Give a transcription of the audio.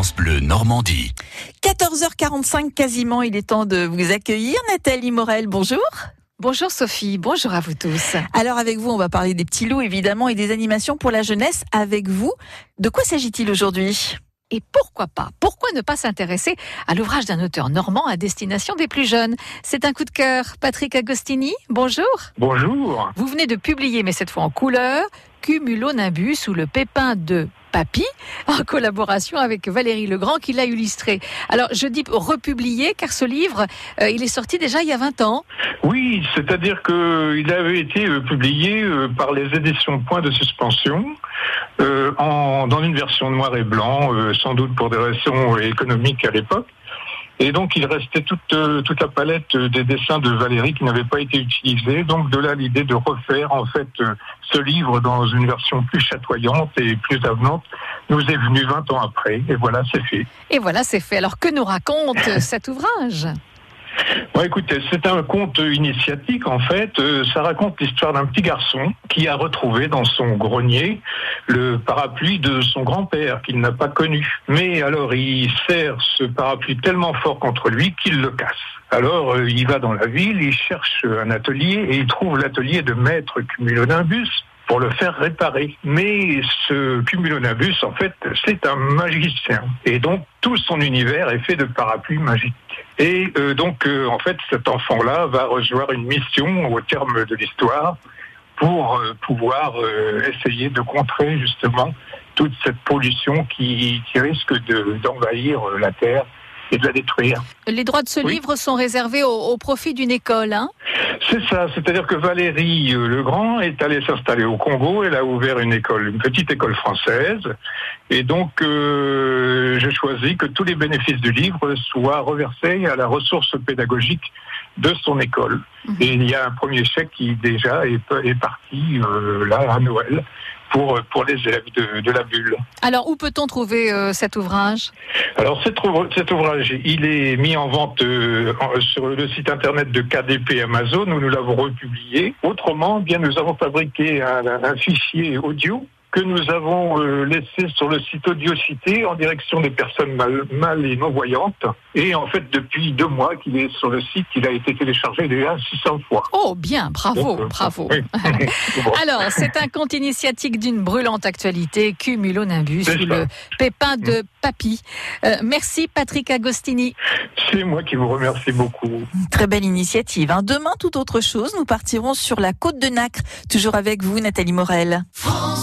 France Bleu Normandie. 14h45 quasiment, il est temps de vous accueillir. Nathalie Morel, bonjour. Bonjour Sophie, bonjour à vous tous. Alors avec vous, on va parler des petits loups évidemment et des animations pour la jeunesse avec vous. De quoi s'agit-il aujourd'hui? Et pourquoi pas? Pourquoi ne pas s'intéresser à l'ouvrage d'un auteur normand à destination des plus jeunes? C'est un coup de cœur. Patrick Agostini, bonjour. Bonjour. Vous venez de publier, mais cette fois en couleur, Cumulonimbus ou le pépin de Papy, en collaboration avec Valérie Legrand qui l'a illustré. Alors je dis republié car ce livre, euh, il est sorti déjà il y a 20 ans. Oui, c'est-à-dire qu'il avait été euh, publié euh, par les éditions Point de Suspension. en, dans une version noir et blanc, sans doute pour des raisons économiques à l'époque. Et donc, il restait toute, euh, toute la palette des dessins de Valérie qui n'avait pas été utilisée. Donc, de là, l'idée de refaire, en fait, euh, ce livre dans une version plus chatoyante et plus avenante nous est venue 20 ans après. Et voilà, c'est fait. Et voilà, c'est fait. Alors, que nous raconte cet ouvrage? Bon, écoutez, c'est un conte initiatique en fait. Euh, ça raconte l'histoire d'un petit garçon qui a retrouvé dans son grenier le parapluie de son grand-père qu'il n'a pas connu. Mais alors il serre ce parapluie tellement fort contre lui qu'il le casse. Alors euh, il va dans la ville, il cherche un atelier et il trouve l'atelier de maître Cumulonimbus pour le faire réparer. Mais ce cumulonimbus, en fait, c'est un magicien. Et donc, tout son univers est fait de parapluies magiques. Et euh, donc, euh, en fait, cet enfant-là va recevoir une mission au terme de l'histoire pour euh, pouvoir essayer de contrer justement toute cette pollution qui, qui risque d'envahir la Terre et de la détruire. Les droits de ce livre sont réservés au, profit d'une école, hein? C'est ça, c'est-à-dire que Valérie euh, Legrand est allée s'installer au Congo, elle a ouvert une école, une petite école française, et donc euh, j'ai choisi que tous les bénéfices du livre soient reversés à la ressource pédagogique de son école. Mhm. Et il y a un premier chèque qui déjà est, est parti euh, là à Noël pour, pour les élèves de, de la bulle. Alors, où peut-on trouver euh, cet ouvrage? Alors, cet, cet, ouvrage, il est mis en vente euh, sur le site internet de KDP Amazon, où nous l'avons republié. Autrement, bien, nous avons fabriqué un, un fichier audio que nous avons euh, laissé sur le site Audiocité en direction des personnes mal, et non-voyantes. Et en fait, depuis deux mois qu'il est sur le site, il a été téléchargé déjà 600 fois. Oh, bien, bravo, euh, bravo. Alors, c'est un conte initiatique d'une brûlante actualité, Cumulonimbus, le pépin de mm. papy. Euh, merci Patrick Agostini. C'est moi qui vous remercie beaucoup. Très belle initiative. Hein. Demain, tout autre chose, nous partirons sur la côte de Nacre, toujours avec vous, Nathalie Morel. France.